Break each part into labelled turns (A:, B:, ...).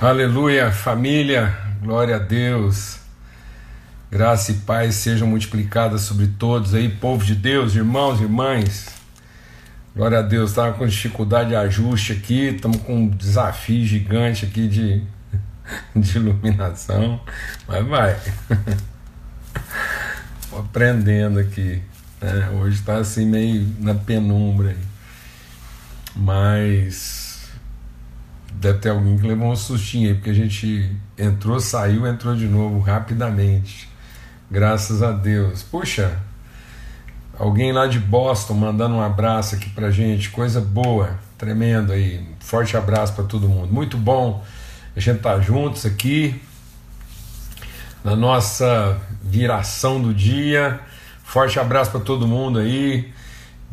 A: Aleluia, família, glória a Deus. Graça e paz sejam multiplicadas sobre todos aí, povo de Deus, irmãos irmãs. Glória a Deus, estava com dificuldade de ajuste aqui, estamos com um desafio gigante aqui de, de iluminação, mas vai. aprendendo aqui. Né? Hoje está assim meio na penumbra aí. Mas Deve ter alguém que levou um sustinho aí, porque a gente entrou, saiu, entrou de novo rapidamente. Graças a Deus. Puxa, alguém lá de Boston mandando um abraço aqui pra gente, coisa boa, tremendo aí. Forte abraço para todo mundo. Muito bom a gente estar tá juntos aqui na nossa viração do dia. Forte abraço para todo mundo aí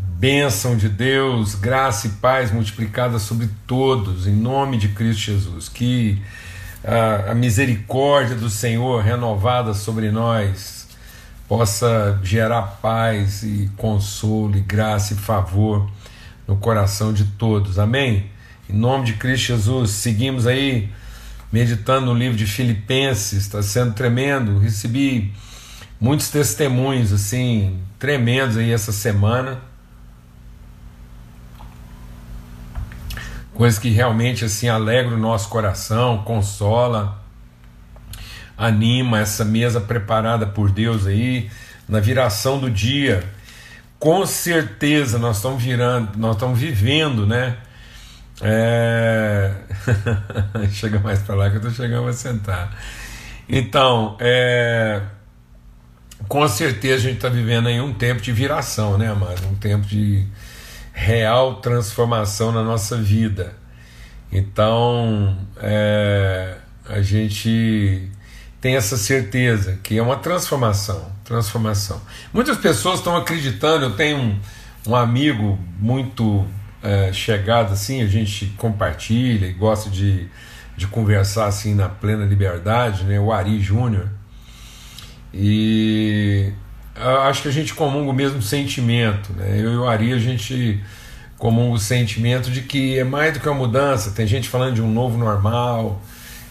A: bênção de Deus, graça e paz multiplicada sobre todos, em nome de Cristo Jesus. Que a, a misericórdia do Senhor renovada sobre nós possa gerar paz e consolo, e graça e favor no coração de todos. Amém? Em nome de Cristo Jesus, seguimos aí meditando no livro de Filipenses, está sendo tremendo. Recebi muitos testemunhos assim tremendos aí essa semana coisas que realmente assim alegra o nosso coração, consola, anima essa mesa preparada por Deus aí na viração do dia. Com certeza nós estamos virando, nós estamos vivendo, né? É... Chega mais para lá que eu estou chegando a sentar. Então, é... com certeza a gente está vivendo aí um tempo de viração, né, amado? Um tempo de real transformação na nossa vida. Então, é, a gente tem essa certeza que é uma transformação, transformação. Muitas pessoas estão acreditando. Eu tenho um, um amigo muito é, chegado assim, a gente compartilha e gosta de, de conversar assim na plena liberdade, né? O Ari Júnior. E acho que a gente comunga o mesmo sentimento. Né? Eu e o Ari, a gente comunga o sentimento de que é mais do que uma mudança. Tem gente falando de um novo normal,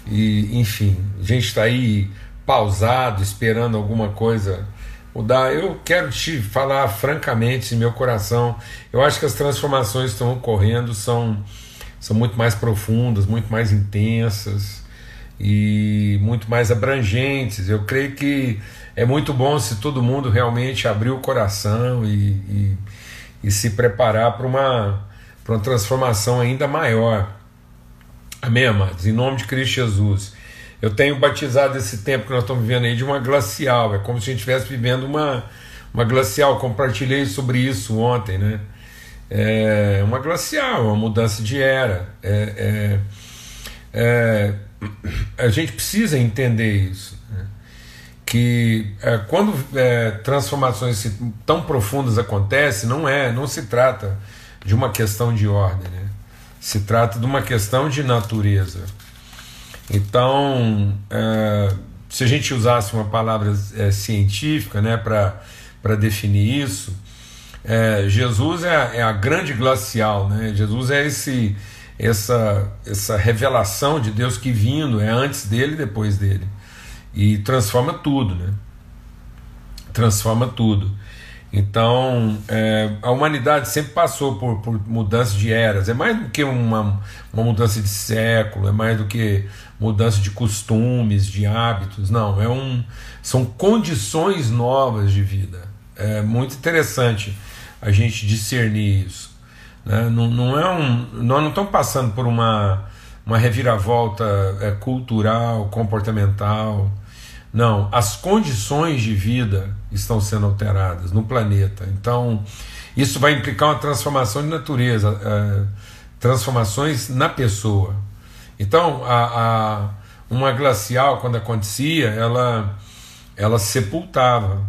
A: e enfim, a gente está aí pausado, esperando alguma coisa mudar. Eu quero te falar francamente, meu coração, eu acho que as transformações que estão ocorrendo são, são muito mais profundas, muito mais intensas e muito mais abrangentes. Eu creio que é muito bom se todo mundo realmente abrir o coração e, e, e se preparar para uma, uma transformação ainda maior. Amém, amados? Em nome de Cristo Jesus. Eu tenho batizado esse tempo que nós estamos vivendo aí de uma glacial. É como se a gente estivesse vivendo uma, uma glacial. Compartilhei sobre isso ontem, né? É uma glacial, uma mudança de era. É, é, é, a gente precisa entender isso que é, quando é, transformações tão profundas acontecem, não é, não se trata de uma questão de ordem, né? se trata de uma questão de natureza. Então, é, se a gente usasse uma palavra é, científica né, para definir isso, é, Jesus é a, é a, grande glacial, né? Jesus é esse, essa, essa revelação de Deus que vindo, é antes dele e depois dele e transforma tudo, né? Transforma tudo. Então, é, a humanidade sempre passou por, por mudanças de eras. É mais do que uma, uma mudança de século, é mais do que mudança de costumes, de hábitos. Não, é um, são condições novas de vida. É muito interessante a gente discernir isso. Né? Não, não é um, nós não estamos passando por uma, uma reviravolta é, cultural, comportamental não, as condições de vida estão sendo alteradas no planeta. Então, isso vai implicar uma transformação de natureza, é, transformações na pessoa. Então, a, a, uma glacial, quando acontecia, ela, ela sepultava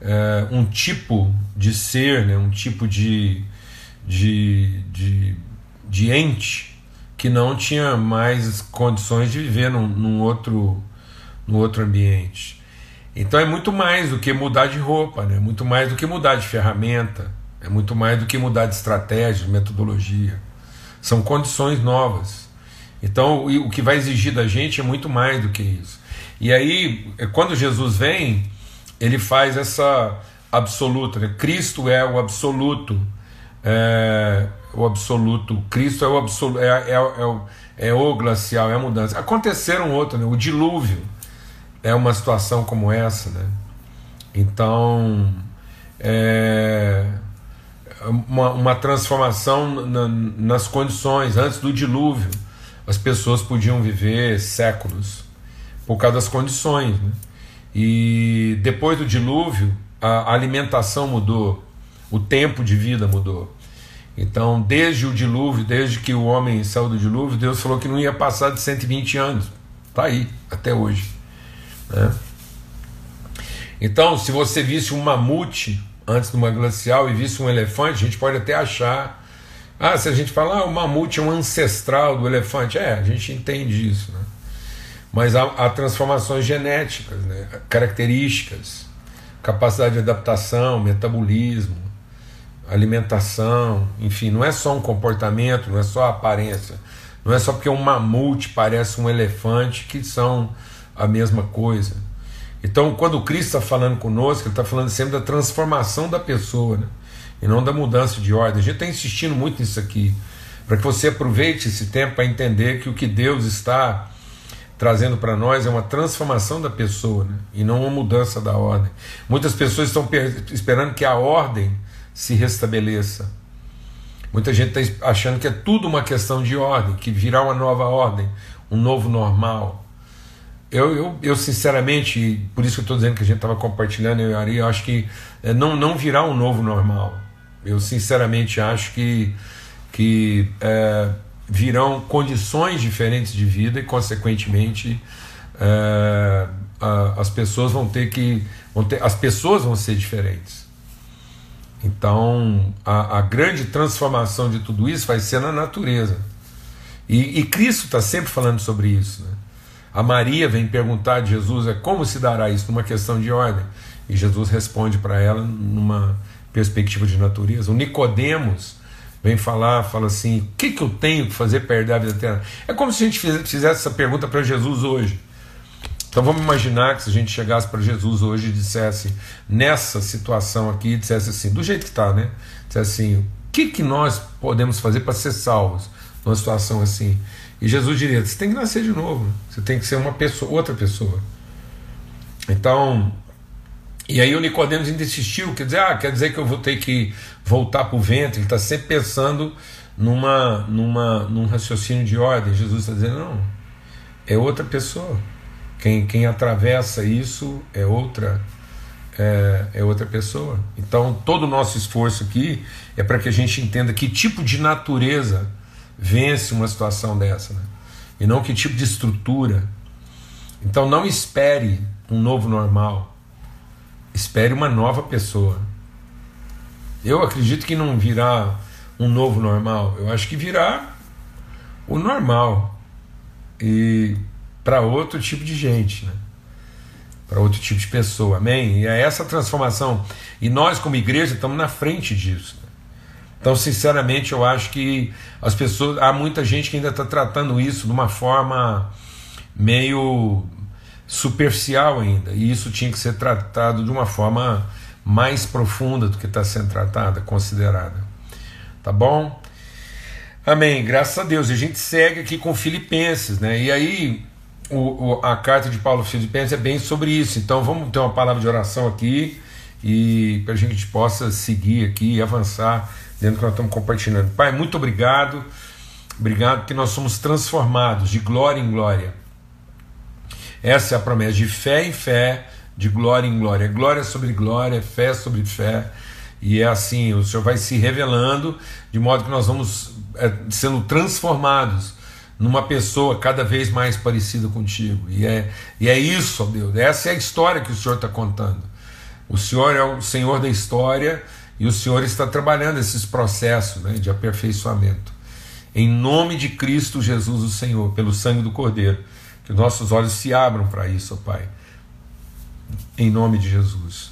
A: é, um tipo de ser, né, um tipo de, de, de, de ente que não tinha mais condições de viver num, num outro no outro ambiente. Então é muito mais do que mudar de roupa, né? muito mais do que mudar de ferramenta, é muito mais do que mudar de estratégia, de metodologia. São condições novas. Então, o que vai exigir da gente é muito mais do que isso. E aí, quando Jesus vem, ele faz essa absoluta. Né? Cristo é o absoluto. É, o absoluto. Cristo é o absoluto. É, é, é, o, é o glacial, é a mudança. Aconteceram outro, né? o dilúvio é uma situação como essa. Né? Então, é uma, uma transformação na, nas condições. Antes do dilúvio, as pessoas podiam viver séculos por causa das condições. Né? E depois do dilúvio, a alimentação mudou, o tempo de vida mudou. Então, desde o dilúvio, desde que o homem saiu do dilúvio, Deus falou que não ia passar de 120 anos. Está aí, até hoje. Né? Então, se você visse um mamute antes de uma glacial e visse um elefante, a gente pode até achar. Ah, se a gente falar, ah, o mamute é um ancestral do elefante. É, a gente entende isso. Né? Mas há, há transformações genéticas, né? características, capacidade de adaptação, metabolismo, alimentação, enfim, não é só um comportamento, não é só a aparência, não é só porque um mamute parece um elefante que são a mesma coisa. Então, quando Cristo está falando conosco, ele está falando sempre da transformação da pessoa, né? e não da mudança de ordem. A gente está insistindo muito nisso aqui, para que você aproveite esse tempo para entender que o que Deus está trazendo para nós é uma transformação da pessoa né? e não uma mudança da ordem. Muitas pessoas estão esperando que a ordem se restabeleça. Muita gente está achando que é tudo uma questão de ordem, que virá uma nova ordem, um novo normal. Eu, eu, eu sinceramente, por isso que eu estou dizendo que a gente estava compartilhando, eu e Ari, eu acho que é, não, não virá um novo normal. Eu sinceramente acho que, que é, virão condições diferentes de vida e, consequentemente, é, a, as pessoas vão ter que. Vão ter, as pessoas vão ser diferentes. Então, a, a grande transformação de tudo isso vai ser na natureza. E, e Cristo está sempre falando sobre isso. Né? A Maria vem perguntar de Jesus é como se dará isso numa questão de ordem. E Jesus responde para ela numa perspectiva de natureza. O Nicodemos vem falar, fala assim: o que, que eu tenho que fazer para perder a vida eterna? É como se a gente fizesse essa pergunta para Jesus hoje. Então vamos imaginar que se a gente chegasse para Jesus hoje e dissesse, nessa situação aqui, dissesse assim, do jeito que está, né? Dissesse assim: o que, que nós podemos fazer para ser salvos numa situação assim? E Jesus diria: você tem que nascer de novo, você tem que ser uma pessoa, outra pessoa. Então, e aí o Nicodemos ainda insistiu, quer dizer, ah, quer dizer que eu vou ter que voltar para o ventre, ele está sempre pensando numa, numa, num raciocínio de ordem. Jesus está dizendo, não, é outra pessoa. Quem, quem atravessa isso é outra é, é outra pessoa. Então todo o nosso esforço aqui é para que a gente entenda que tipo de natureza vence uma situação dessa, né? e não que tipo de estrutura. Então não espere um novo normal espere uma nova pessoa. Eu acredito que não virá um novo normal, eu acho que virá o normal e para outro tipo de gente, né? para outro tipo de pessoa, amém? E é essa transformação, e nós, como igreja, estamos na frente disso. Então, sinceramente, eu acho que as pessoas, há muita gente que ainda está tratando isso de uma forma meio superficial ainda, e isso tinha que ser tratado de uma forma mais profunda do que está sendo tratada, considerada. Tá bom? Amém, graças a Deus. E a gente segue aqui com Filipenses, né? E aí, o, o, a carta de Paulo Filipenses é bem sobre isso. Então, vamos ter uma palavra de oração aqui e para a gente possa seguir aqui e avançar dentro que nós estamos compartilhando. Pai, muito obrigado. Obrigado que nós somos transformados de glória em glória essa é a promessa de fé em fé, de glória em glória. Glória sobre glória, fé sobre fé. E é assim, o Senhor vai se revelando, de modo que nós vamos é, sendo transformados numa pessoa cada vez mais parecida contigo. E é, e é isso, ó Deus. Essa é a história que o Senhor está contando. O Senhor é o Senhor da história e o Senhor está trabalhando esses processos né, de aperfeiçoamento. Em nome de Cristo Jesus, o Senhor, pelo sangue do Cordeiro que nossos olhos se abram para isso, ó Pai. Em nome de Jesus.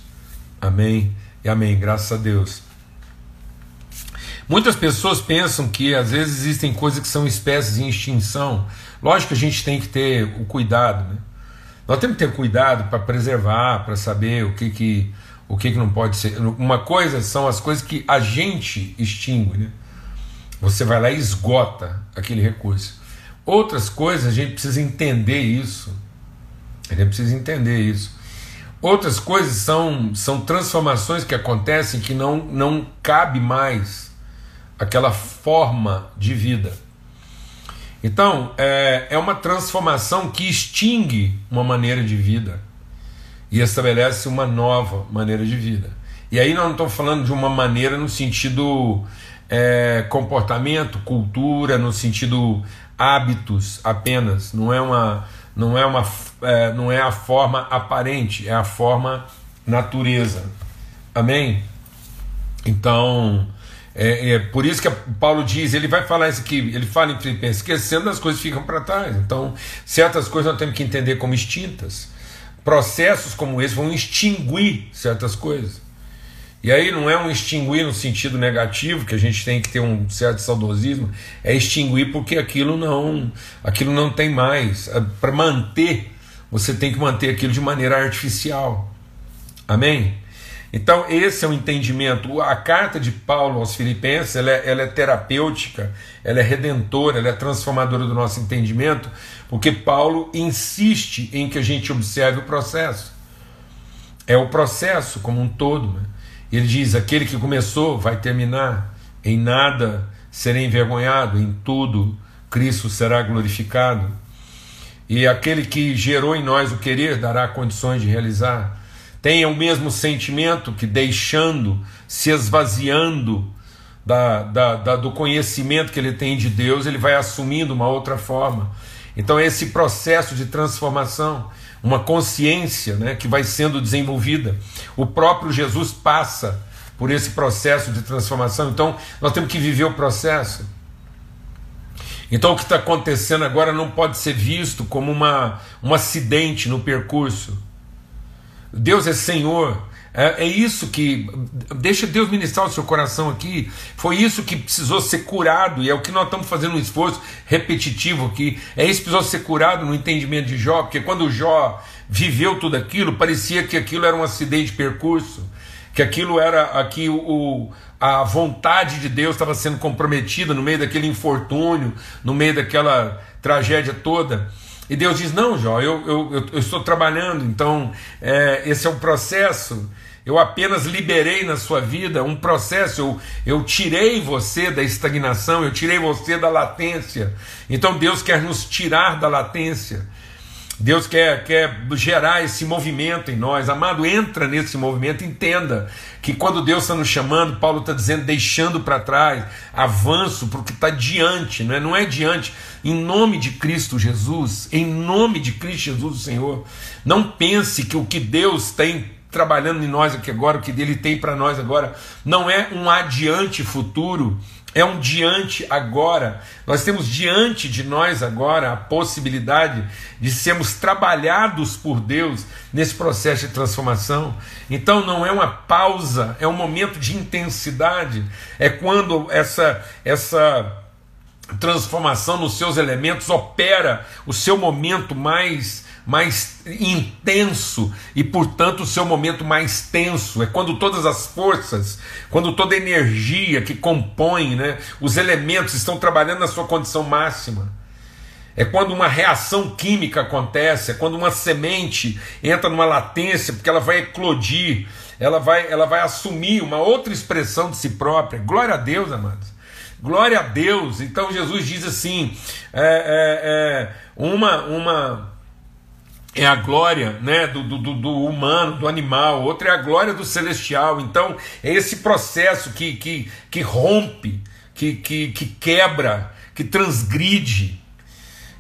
A: Amém e amém. Graças a Deus. Muitas pessoas pensam que às vezes existem coisas que são espécies em extinção. Lógico que a gente tem que ter o cuidado, né? Nós temos que ter cuidado para preservar, para saber o que, que, o que, que não pode ser. Uma coisa são as coisas que a gente extingue, né? Você vai lá e esgota aquele recurso. Outras coisas a gente precisa entender isso. A gente precisa entender isso. Outras coisas são, são transformações que acontecem que não, não cabe mais aquela forma de vida. Então, é, é uma transformação que extingue uma maneira de vida e estabelece uma nova maneira de vida. E aí nós não estamos falando de uma maneira no sentido é, comportamento, cultura, no sentido hábitos apenas. Não é uma, não é uma, é, não é a forma aparente, é a forma natureza. Amém? Então é, é, por isso que Paulo diz, ele vai falar isso aqui, ele fala em Filipenses, esquecendo das coisas ficam para trás. Então, certas coisas nós temos que entender como extintas. Processos como esse vão extinguir certas coisas. E aí não é um extinguir no sentido negativo, que a gente tem que ter um certo saudosismo, é extinguir porque aquilo não, aquilo não tem mais. É, para manter, você tem que manter aquilo de maneira artificial. Amém? Então, esse é o entendimento. A carta de Paulo aos Filipenses ela é, ela é, terapêutica, ela é redentora, ela é transformadora do nosso entendimento, porque Paulo insiste em que a gente observe o processo. É o processo como um todo. Né? Ele diz: aquele que começou vai terminar, em nada será envergonhado, em tudo Cristo será glorificado. E aquele que gerou em nós o querer dará condições de realizar tenha o mesmo sentimento que, deixando, se esvaziando da, da, da, do conhecimento que ele tem de Deus, ele vai assumindo uma outra forma. Então, esse processo de transformação, uma consciência né, que vai sendo desenvolvida, o próprio Jesus passa por esse processo de transformação. Então, nós temos que viver o processo. Então, o que está acontecendo agora não pode ser visto como uma, um acidente no percurso Deus é Senhor. É, é, isso que. Deixa Deus ministrar o seu coração aqui. Foi isso que precisou ser curado, e é o que nós estamos fazendo um esforço repetitivo aqui. É isso que precisou ser curado no entendimento de Jó, porque quando Jó viveu tudo aquilo, parecia que aquilo era um acidente de percurso, que aquilo era aqui o, a vontade de Deus estava sendo comprometida no meio daquele infortúnio, no meio daquela tragédia toda. E Deus diz: Não, Jó, eu, eu, eu estou trabalhando, então é, esse é um processo. Eu apenas liberei na sua vida um processo, eu, eu tirei você da estagnação, eu tirei você da latência. Então Deus quer nos tirar da latência. Deus quer, quer gerar esse movimento em nós. Amado, entra nesse movimento, entenda que quando Deus está nos chamando, Paulo está dizendo, deixando para trás, avanço para o que está diante, não é? não é diante, em nome de Cristo Jesus, em nome de Cristo Jesus, o Senhor. Não pense que o que Deus tem trabalhando em nós aqui agora, o que Ele tem para nós agora, não é um adiante futuro, é um diante agora. Nós temos diante de nós agora a possibilidade de sermos trabalhados por Deus nesse processo de transformação. Então não é uma pausa, é um momento de intensidade. É quando essa essa transformação nos seus elementos opera o seu momento mais mais intenso e, portanto, o seu momento mais tenso. É quando todas as forças, quando toda a energia que compõe né, os elementos estão trabalhando na sua condição máxima. É quando uma reação química acontece, é quando uma semente entra numa latência, porque ela vai eclodir, ela vai, ela vai assumir uma outra expressão de si própria. Glória a Deus, amados. Glória a Deus. Então Jesus diz assim: é, é, é uma, uma é a glória né, do, do, do, humano, do animal, outra é a glória do celestial. Então, é esse processo que, que, que rompe, que, que, que quebra, que transgride,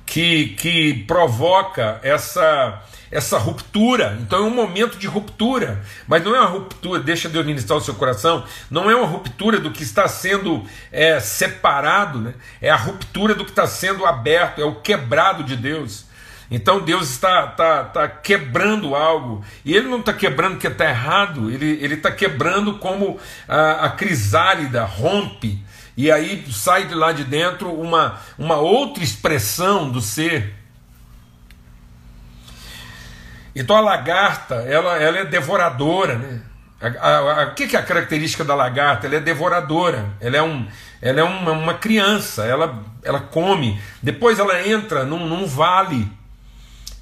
A: que, que provoca essa, essa ruptura. Então é um momento de ruptura, mas não é uma ruptura, deixa Deus ministrar o seu coração, não é uma ruptura do que está sendo é, separado, né? é a ruptura do que está sendo aberto, é o quebrado de Deus. Então Deus está, está, está quebrando algo, e Ele não está quebrando porque está errado, Ele está quebrando como a, a crisálida rompe, e aí sai de lá de dentro uma, uma outra expressão do ser. Então a lagarta, ela, ela é devoradora, né? O que é a característica da lagarta? Ela é devoradora, ela é, um, ela é uma, uma criança, ela, ela come, depois ela entra num, num vale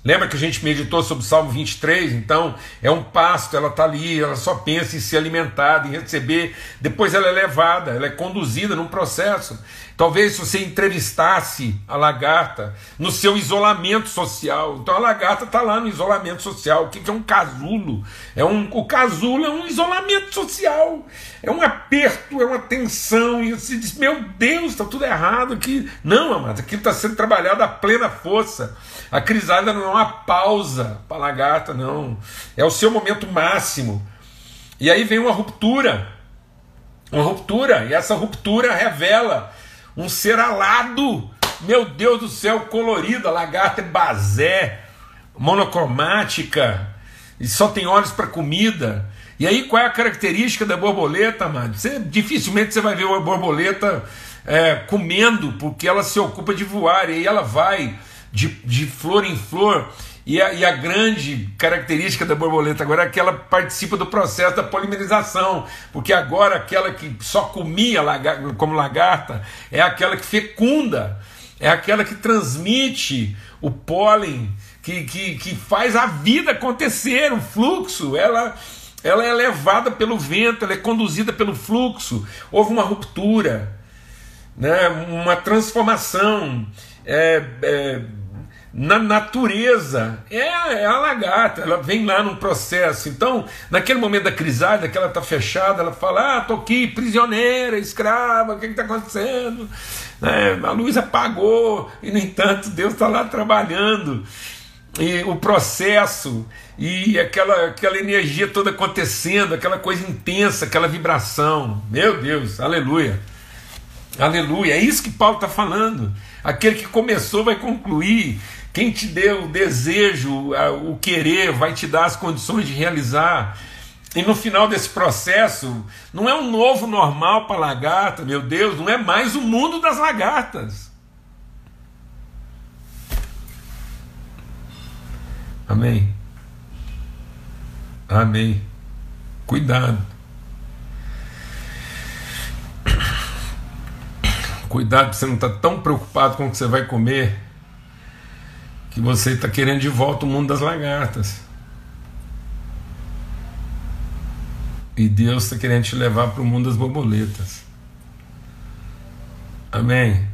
A: Lembra que a gente meditou sobre o Salmo 23? Então, é um pasto, ela está ali, ela só pensa em ser alimentada, em receber. Depois ela é levada, ela é conduzida num processo. Talvez se você entrevistasse a lagarta no seu isolamento social. Então a lagarta está lá no isolamento social. O que é um casulo? É um, o casulo é um isolamento social. É um aperto, é uma tensão. E você diz: Meu Deus, está tudo errado aqui. Não, amado, aquilo está sendo trabalhado a plena força. A crisálida não é uma pausa para a lagarta, não. É o seu momento máximo. E aí vem uma ruptura. Uma ruptura. E essa ruptura revela um ser alado, meu Deus do céu, colorido, a lagarta é basé, monocromática, e só tem olhos para comida. E aí qual é a característica da borboleta, mano? Você, dificilmente você vai ver uma borboleta é, comendo, porque ela se ocupa de voar, e aí ela vai de, de flor em flor e a, e a, grande característica da borboleta agora é que ela participa do processo da polimerização, porque agora aquela que só comia como lagarta é aquela que fecunda, é aquela que transmite o pólen, que, que, que faz a vida acontecer, o fluxo, ela, ela é levada pelo vento, ela é conduzida pelo fluxo. Houve uma ruptura, né, uma transformação. É, é, na natureza. É, é, a lagarta, ela vem lá num processo. Então, naquele momento da crisálida, que ela está fechada, ela fala: Ah, estou aqui, prisioneira, escrava, o que está acontecendo? É, a luz apagou, e no entanto, Deus está lá trabalhando. E o processo, e aquela, aquela energia toda acontecendo, aquela coisa intensa, aquela vibração. Meu Deus, aleluia. Aleluia, é isso que Paulo está falando. Aquele que começou vai concluir. Quem te deu o desejo, o querer, vai te dar as condições de realizar. E no final desse processo, não é um novo normal para lagarta, meu Deus, não é mais o mundo das lagartas. Amém. Amém. Cuidado. Cuidado para você não estar tá tão preocupado com o que você vai comer que você está querendo de volta o mundo das lagartas. E Deus está querendo te levar para o mundo das borboletas. Amém?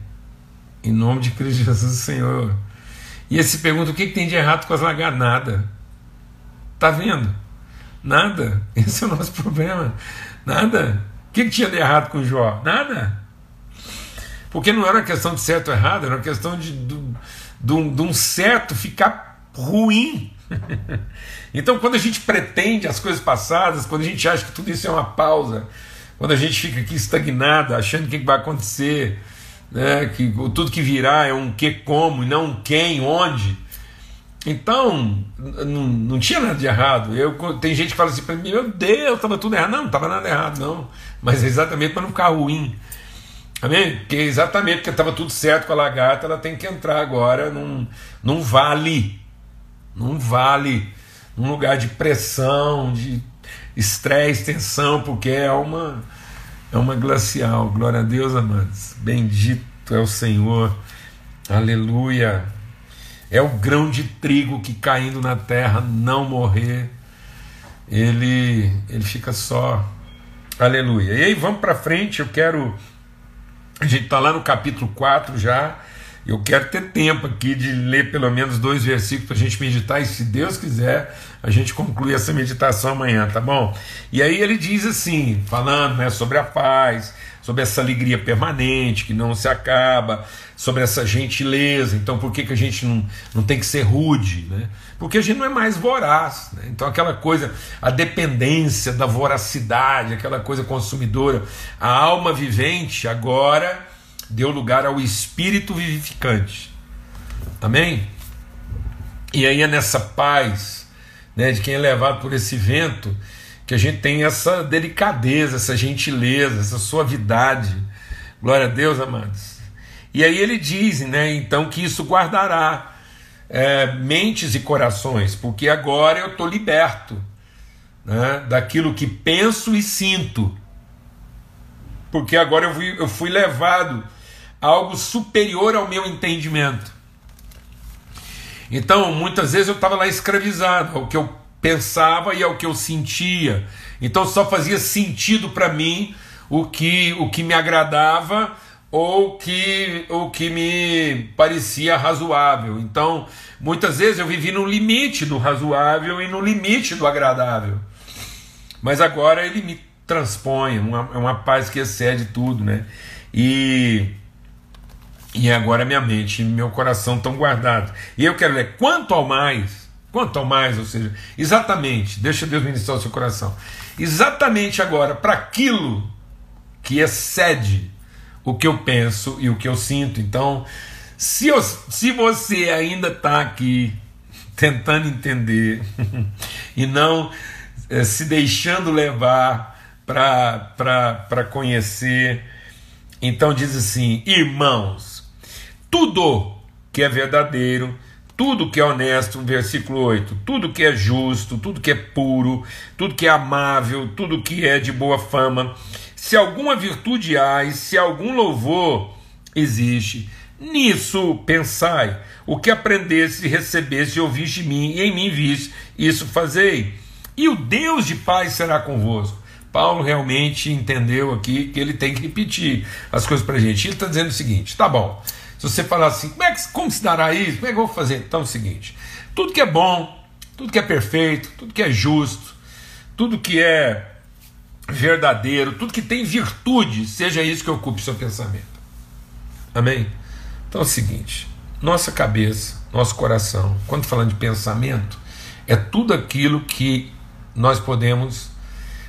A: Em nome de Cristo Jesus, Senhor. E esse pergunta: o que, que tem de errado com as lagartas? Nada. Tá vendo? Nada. Esse é o nosso problema. Nada. O que, que tinha de errado com Jó? Nada. Porque não era uma questão de certo ou errado, era uma questão de, de, de, um, de um certo ficar ruim. então, quando a gente pretende as coisas passadas, quando a gente acha que tudo isso é uma pausa, quando a gente fica aqui estagnado, achando o que vai acontecer, né, que tudo que virá é um que como e não um quem, onde. Então, não, não tinha nada de errado. Eu, tem gente que fala assim para mim: Meu Deus, estava tudo errado. Não, não estava nada errado, não. Mas é exatamente para não ficar ruim. Amém? Porque exatamente porque estava tudo certo com a lagarta, ela tem que entrar agora num, num vale. Num vale, num lugar de pressão, de estresse, tensão, porque é uma, é uma glacial. Glória a Deus, amados. Bendito é o Senhor. Aleluia. É o grão de trigo que caindo na terra não morrer, ele, ele fica só. Aleluia. E aí vamos para frente, eu quero a gente está lá no capítulo 4 já. Eu quero ter tempo aqui de ler pelo menos dois versículos para a gente meditar, e se Deus quiser, a gente conclui essa meditação amanhã, tá bom? E aí ele diz assim, falando né, sobre a paz, sobre essa alegria permanente que não se acaba, sobre essa gentileza. Então, por que, que a gente não, não tem que ser rude? Né? Porque a gente não é mais voraz. Né? Então, aquela coisa, a dependência da voracidade, aquela coisa consumidora. A alma vivente agora deu lugar ao espírito vivificante. Amém? E aí é nessa paz né, de quem é levado por esse vento que a gente tem essa delicadeza, essa gentileza, essa suavidade Glória a Deus, amados. E aí ele diz, né, então, que isso guardará é, mentes e corações, porque agora eu estou liberto né, daquilo que penso e sinto, porque agora eu fui, eu fui levado algo superior ao meu entendimento. Então, muitas vezes eu estava lá escravizado ao que eu pensava e ao que eu sentia. Então, só fazia sentido para mim o que, o que me agradava ou que, o que me parecia razoável. Então, muitas vezes eu vivi no limite do razoável e no limite do agradável. Mas agora ele me transpõe, uma, é uma paz que excede tudo, né? E, e agora minha mente e meu coração estão guardados. E eu quero ler quanto ao mais, quanto ao mais, ou seja, exatamente, deixa Deus ministrar o seu coração. Exatamente agora, para aquilo que excede o que eu penso e o que eu sinto. Então, se, eu, se você ainda está aqui tentando entender e não é, se deixando levar para conhecer, então diz assim: irmãos, tudo que é verdadeiro, tudo que é honesto, versículo 8, tudo que é justo, tudo que é puro, tudo que é amável, tudo que é de boa fama, se alguma virtude há e se algum louvor existe, nisso pensai. O que aprendeste, recebeste e ouviste de mim, e em mim viste, isso fazei. E o Deus de paz será convosco. Paulo realmente entendeu aqui que ele tem que repetir as coisas para a gente. Ele está dizendo o seguinte: tá bom, se você falar assim, como, é que, como se dará isso? Como é que eu vou fazer? Então é o seguinte: tudo que é bom, tudo que é perfeito, tudo que é justo, tudo que é verdadeiro, tudo que tem virtude, seja isso que ocupe seu pensamento. Amém? Então é o seguinte: nossa cabeça, nosso coração, quando falando de pensamento, é tudo aquilo que nós podemos.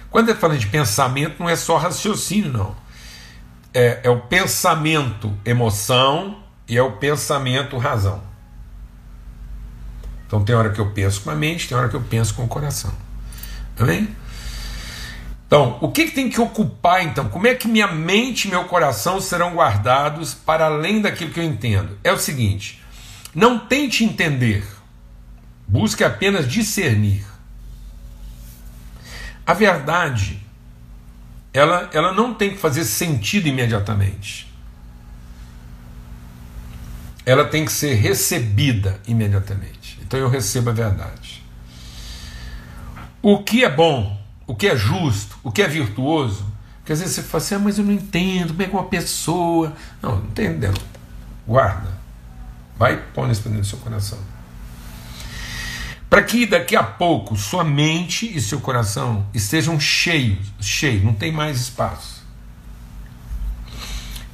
A: Quando é falando de pensamento, não é só raciocínio, não. É, é o pensamento, emoção, e é o pensamento, razão. Então tem hora que eu penso com a mente, tem hora que eu penso com o coração. Amém? Então, o que, que, tem que ocupar então? Como é que minha mente e meu coração serão guardados para além daquilo que eu entendo? É o seguinte: não tente entender, busque apenas discernir. A verdade, ela, ela não tem que fazer sentido imediatamente. Ela tem que ser recebida imediatamente. Então eu recebo a verdade. O que é bom o que é justo, o que é virtuoso. Porque às vezes você fala assim, ah, mas eu não entendo, como é que uma pessoa. Não, não entendeu. Guarda. Vai pondo isso dentro do seu coração. Para que daqui a pouco sua mente e seu coração estejam cheios, cheios, não tem mais espaço.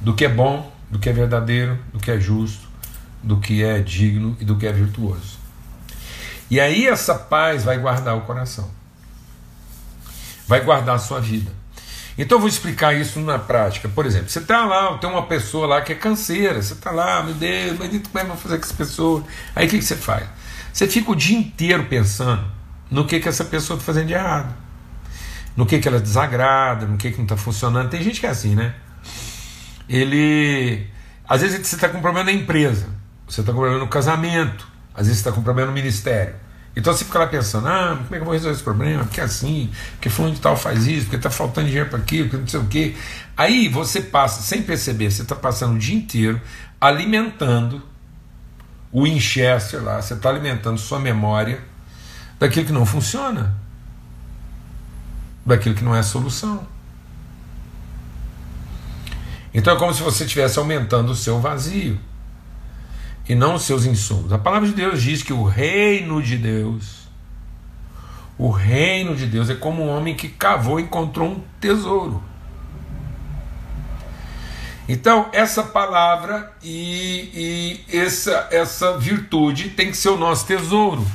A: Do que é bom, do que é verdadeiro, do que é justo, do que é digno e do que é virtuoso. E aí essa paz vai guardar o coração vai guardar a sua vida. Então eu vou explicar isso na prática. Por exemplo, você está lá, tem uma pessoa lá que é canseira, você está lá, meu Deus, mas como é que eu vou fazer com essa pessoa? Aí o que, que você faz? Você fica o dia inteiro pensando no que, que essa pessoa está fazendo de errado, no que, que ela desagrada, no que, que não está funcionando. Tem gente que é assim, né? Ele. Às vezes você está com problema na empresa, você está com problema no casamento, às vezes você está com problema no ministério. Então você fica lá pensando, ah, como é que eu vou resolver esse problema? Porque é assim, porque fulano de tal faz isso, porque está faltando dinheiro para aquilo, porque não sei o quê. Aí você passa, sem perceber, você está passando o dia inteiro alimentando o Winchester lá, você está alimentando sua memória daquilo que não funciona, daquilo que não é solução. Então é como se você estivesse aumentando o seu vazio e não os seus insumos. A palavra de Deus diz que o reino de Deus, o reino de Deus é como um homem que cavou e encontrou um tesouro. Então, essa palavra e, e essa, essa virtude tem que ser o nosso tesouro.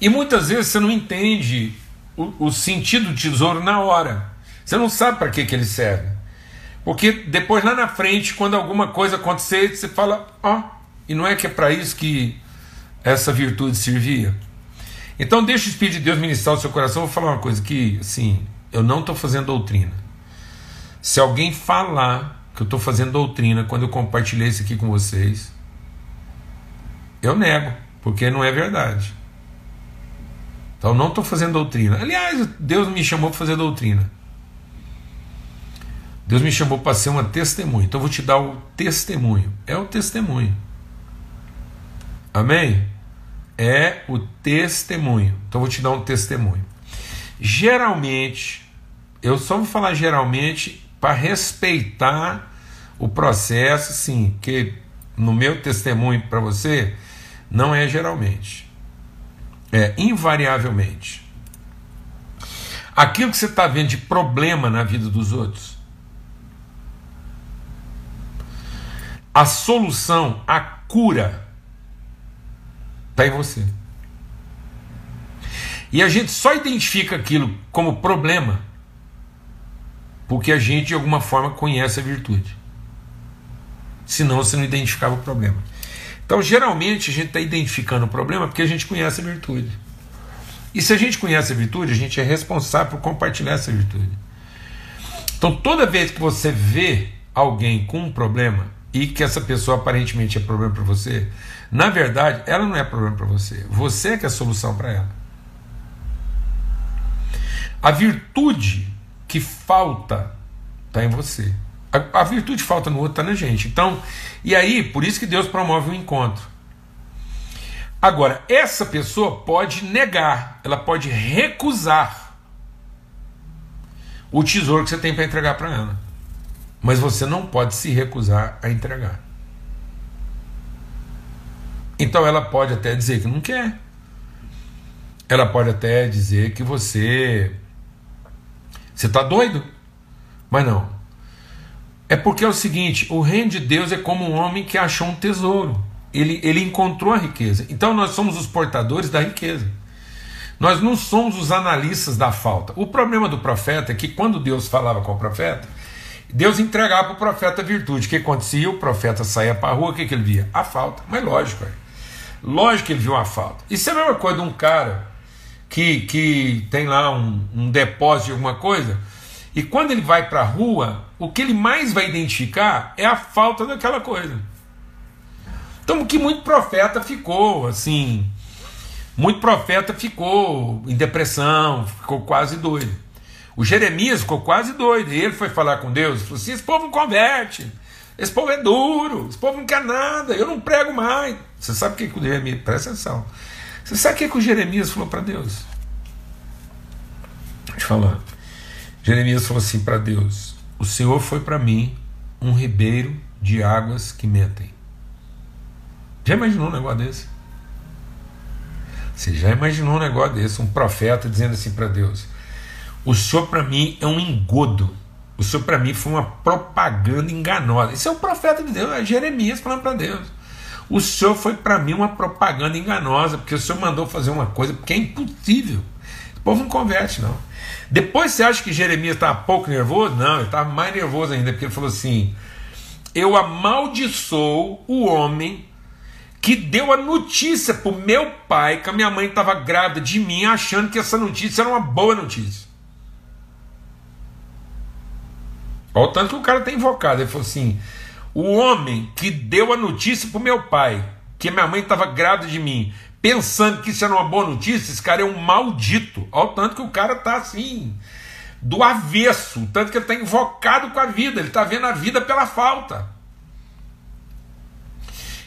A: E muitas vezes você não entende o, o sentido do tesouro na hora. Você não sabe para que, que ele serve. Porque depois lá na frente, quando alguma coisa acontecer, você fala, ó, oh, e não é que é para isso que essa virtude servia? Então deixa o Espírito de Deus ministrar o seu coração. Eu vou falar uma coisa que, assim, eu não estou fazendo doutrina. Se alguém falar que eu estou fazendo doutrina quando eu compartilhei isso aqui com vocês, eu nego, porque não é verdade. Então não estou fazendo doutrina. Aliás, Deus me chamou para fazer doutrina. Deus me chamou para ser uma testemunha. Então eu vou te dar o testemunho. É o testemunho. Amém? É o testemunho. Então eu vou te dar um testemunho. Geralmente, eu só vou falar geralmente para respeitar o processo, sim, que no meu testemunho para você não é geralmente. É invariavelmente. Aquilo que você está vendo de problema na vida dos outros, a solução, a cura, está em você. E a gente só identifica aquilo como problema porque a gente de alguma forma conhece a virtude. Senão você não identificava o problema. Então, geralmente, a gente está identificando o problema porque a gente conhece a virtude. E se a gente conhece a virtude, a gente é responsável por compartilhar essa virtude. Então, toda vez que você vê alguém com um problema e que essa pessoa aparentemente é problema para você, na verdade, ela não é problema para você. Você é que é a solução para ela. A virtude que falta está em você. A, a, virtude falta no outro está na gente. Então, e aí, por isso que Deus promove o um encontro. Agora, essa pessoa pode negar, ela pode recusar o tesouro que você tem para entregar para ela. Mas você não pode se recusar a entregar. Então ela pode até dizer que não quer. Ela pode até dizer que você você está doido? Mas não. É porque é o seguinte: o reino de Deus é como um homem que achou um tesouro. Ele, ele encontrou a riqueza. Então nós somos os portadores da riqueza. Nós não somos os analistas da falta. O problema do profeta é que quando Deus falava com o profeta, Deus entregava para o profeta a virtude. O que acontecia? O profeta saía para a rua, o que, que ele via? A falta. Mas lógico, é. lógico que ele viu a falta. Isso é a mesma coisa de um cara que, que tem lá um, um depósito de alguma coisa e quando ele vai para a rua, o que ele mais vai identificar é a falta daquela coisa. Então, que muito profeta ficou assim, muito profeta ficou em depressão, ficou quase doido. O Jeremias ficou quase doido. E ele foi falar com Deus, falou assim: esse povo não converte, esse povo é duro, esse povo não quer nada, eu não prego mais. Você sabe o que, que o Jeremias, presta atenção. Você sabe o que, que o Jeremias falou para Deus? Deixa eu falar. Jeremias falou assim para Deus: O Senhor foi para mim um ribeiro de águas que mentem. Já imaginou um negócio desse? Você já imaginou um negócio desse? Um profeta dizendo assim para Deus: O Senhor para mim é um engodo. O Senhor para mim foi uma propaganda enganosa. Isso é um profeta de Deus, é Jeremias falando para Deus. O Senhor foi para mim uma propaganda enganosa, porque o Senhor mandou fazer uma coisa que é impossível. O povo não converte, não. Depois você acha que Jeremias estava pouco nervoso? Não, ele estava mais nervoso ainda, porque ele falou assim: Eu amaldiçoo o homem que deu a notícia para o meu pai que a minha mãe estava grávida de mim, achando que essa notícia era uma boa notícia. Olha o tanto que o cara está invocado. Ele falou assim: O homem que deu a notícia para o meu pai que minha mãe estava grávida de mim, pensando que isso era uma boa notícia, esse cara é um maldito. Olha o tanto que o cara está assim, do avesso, tanto que ele está invocado com a vida, ele está vendo a vida pela falta.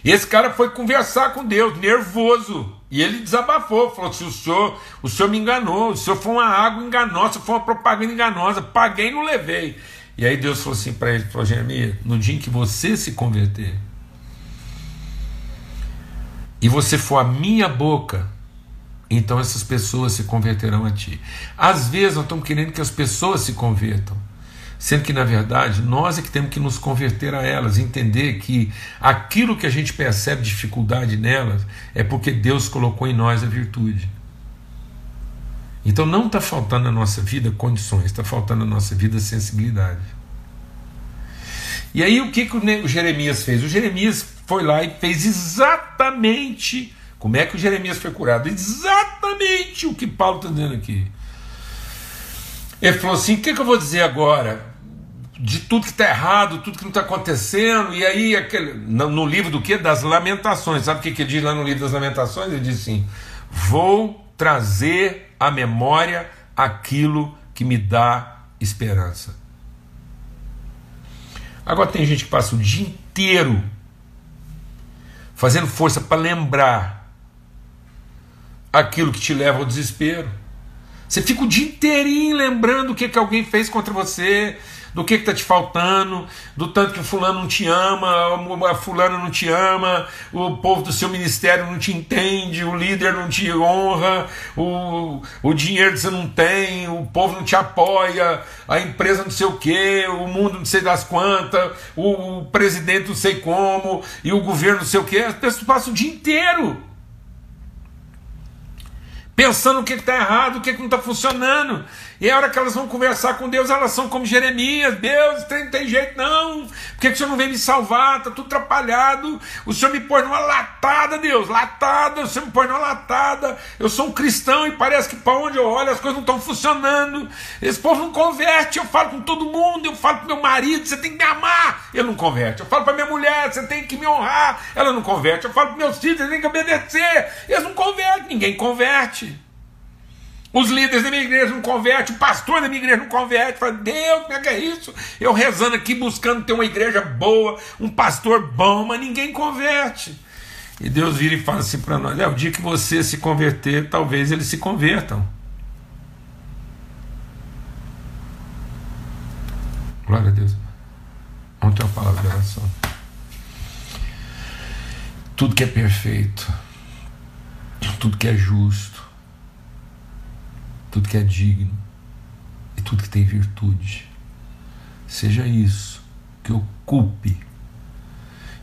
A: Esse cara foi conversar com Deus, nervoso. E ele desabafou, falou assim: o senhor, o senhor me enganou, o senhor foi uma água enganosa, foi uma propaganda enganosa, paguei e não levei. E aí Deus falou assim para ele: falou, Jeremias, no dia em que você se converter, e você for a minha boca, então essas pessoas se converterão a ti. Às vezes nós estamos querendo que as pessoas se convertam, sendo que na verdade nós é que temos que nos converter a elas, entender que aquilo que a gente percebe dificuldade nelas é porque Deus colocou em nós a virtude. Então não está faltando na nossa vida condições, está faltando na nossa vida sensibilidade. E aí o que, que o Jeremias fez? O Jeremias foi lá e fez exatamente como é que o Jeremias foi curado. Exatamente o que Paulo está dizendo aqui. Ele falou assim: o que, que eu vou dizer agora? de tudo que está errado, tudo que não está acontecendo, e aí aquele, no, livro do que? Das lamentações. Sabe o que, que ele diz lá no livro das lamentações? Ele diz assim: vou trazer à memória aquilo que me dá esperança. Agora tem gente que passa o dia inteiro fazendo força para lembrar aquilo que te leva ao desespero. Você fica o dia inteirinho lembrando o que, que alguém fez contra você, do que está te faltando, do tanto que o fulano não te ama, a fulana não te ama, o povo do seu ministério não te entende, o líder não te honra, o, o dinheiro que você não tem, o povo não te apoia, a empresa não sei o que, o mundo não sei das quantas, o, o presidente não sei como, e o governo não sei o que, as pessoas passam o dia inteiro pensando o que está errado, o que, que não está funcionando. E a hora que elas vão conversar com Deus, elas são como Jeremias: Deus, tem, tem jeito não, por que, o Senhor não vem me salvar? Está tudo atrapalhado. O Senhor me põe numa latada, Deus, latada, o Senhor me põe numa latada. Eu sou um cristão e parece que para onde eu olho as coisas não estão funcionando. Esse povo não converte. Eu falo com todo mundo, eu falo para meu marido: você tem que me amar. Ele não converte. Eu falo para minha mulher: você tem que me honrar. Ela não converte. Eu falo para meus filhos: você tem que obedecer. Eles não convertem, ninguém converte. Os líderes da minha igreja não convertem, o pastor da minha igreja não converte. Fala, Deus, como é que é isso? Eu rezando aqui, buscando ter uma igreja boa, um pastor bom, mas ninguém converte. E Deus vira e fala assim para nós: é o dia que você se converter, talvez eles se convertam. Glória a Deus. Ter uma palavra de oração. Tudo que é perfeito, tudo que é justo, tudo que é digno e tudo que tem virtude. Seja isso que ocupe.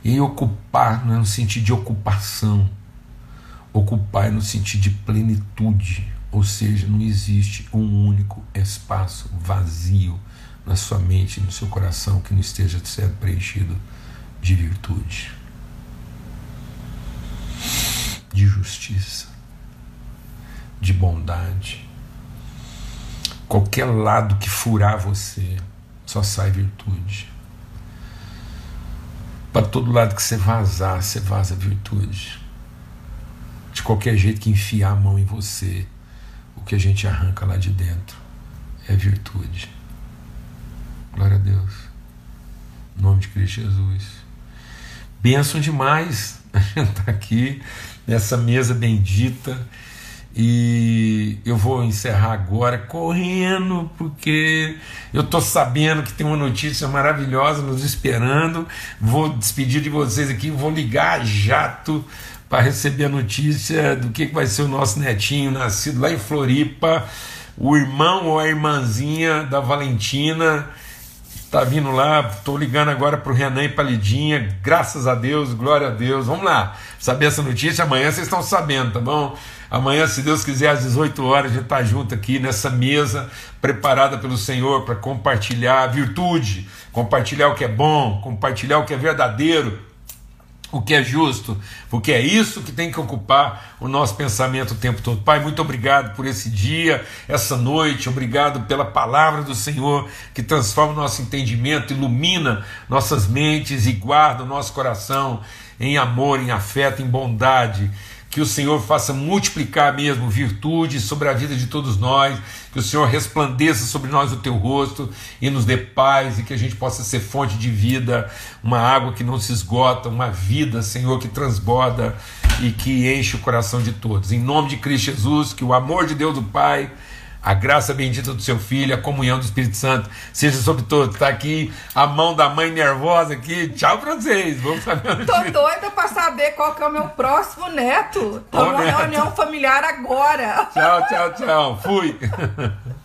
A: E ocupar não é no sentido de ocupação, ocupar é no sentido de plenitude, ou seja, não existe um único espaço vazio na sua mente, no seu coração que não esteja sendo preenchido de virtude, de justiça, de bondade Qualquer lado que furar você, só sai virtude. Para todo lado que você vazar, você vaza virtude. De qualquer jeito que enfiar a mão em você, o que a gente arranca lá de dentro é virtude. Glória a Deus. Em nome de Cristo Jesus. Benção demais a gente estar aqui nessa mesa bendita e eu vou encerrar agora correndo, porque eu estou sabendo que tem uma notícia maravilhosa nos esperando. Vou despedir de vocês aqui, vou ligar jato para receber a notícia do que vai ser o nosso netinho nascido lá em Floripa. O irmão ou a irmãzinha da Valentina está vindo lá. Estou ligando agora para o Renan e para Lidinha. Graças a Deus, glória a Deus. Vamos lá, saber essa notícia. Amanhã vocês estão sabendo, tá bom? Amanhã, se Deus quiser, às 18 horas, a gente está junto aqui nessa mesa preparada pelo Senhor para compartilhar virtude, compartilhar o que é bom, compartilhar o que é verdadeiro, o que é justo, porque é isso que tem que ocupar o nosso pensamento o tempo todo. Pai, muito obrigado por esse dia, essa noite, obrigado pela palavra do Senhor que transforma o nosso entendimento, ilumina nossas mentes e guarda o nosso coração em amor, em afeto, em bondade que o Senhor faça multiplicar mesmo virtude sobre a vida de todos nós, que o Senhor resplandeça sobre nós o teu rosto e nos dê paz e que a gente possa ser fonte de vida, uma água que não se esgota, uma vida, Senhor, que transborda e que enche o coração de todos. Em nome de Cristo Jesus, que o amor de Deus o Pai a graça bendita do seu filho, a comunhão do Espírito Santo seja sobre todos. Está aqui a mão da mãe nervosa aqui. Tchau para vocês. Vamos saber
B: Tô doida para saber qual que é o meu próximo neto. Tô numa reunião familiar agora.
A: Tchau, tchau, tchau. Fui.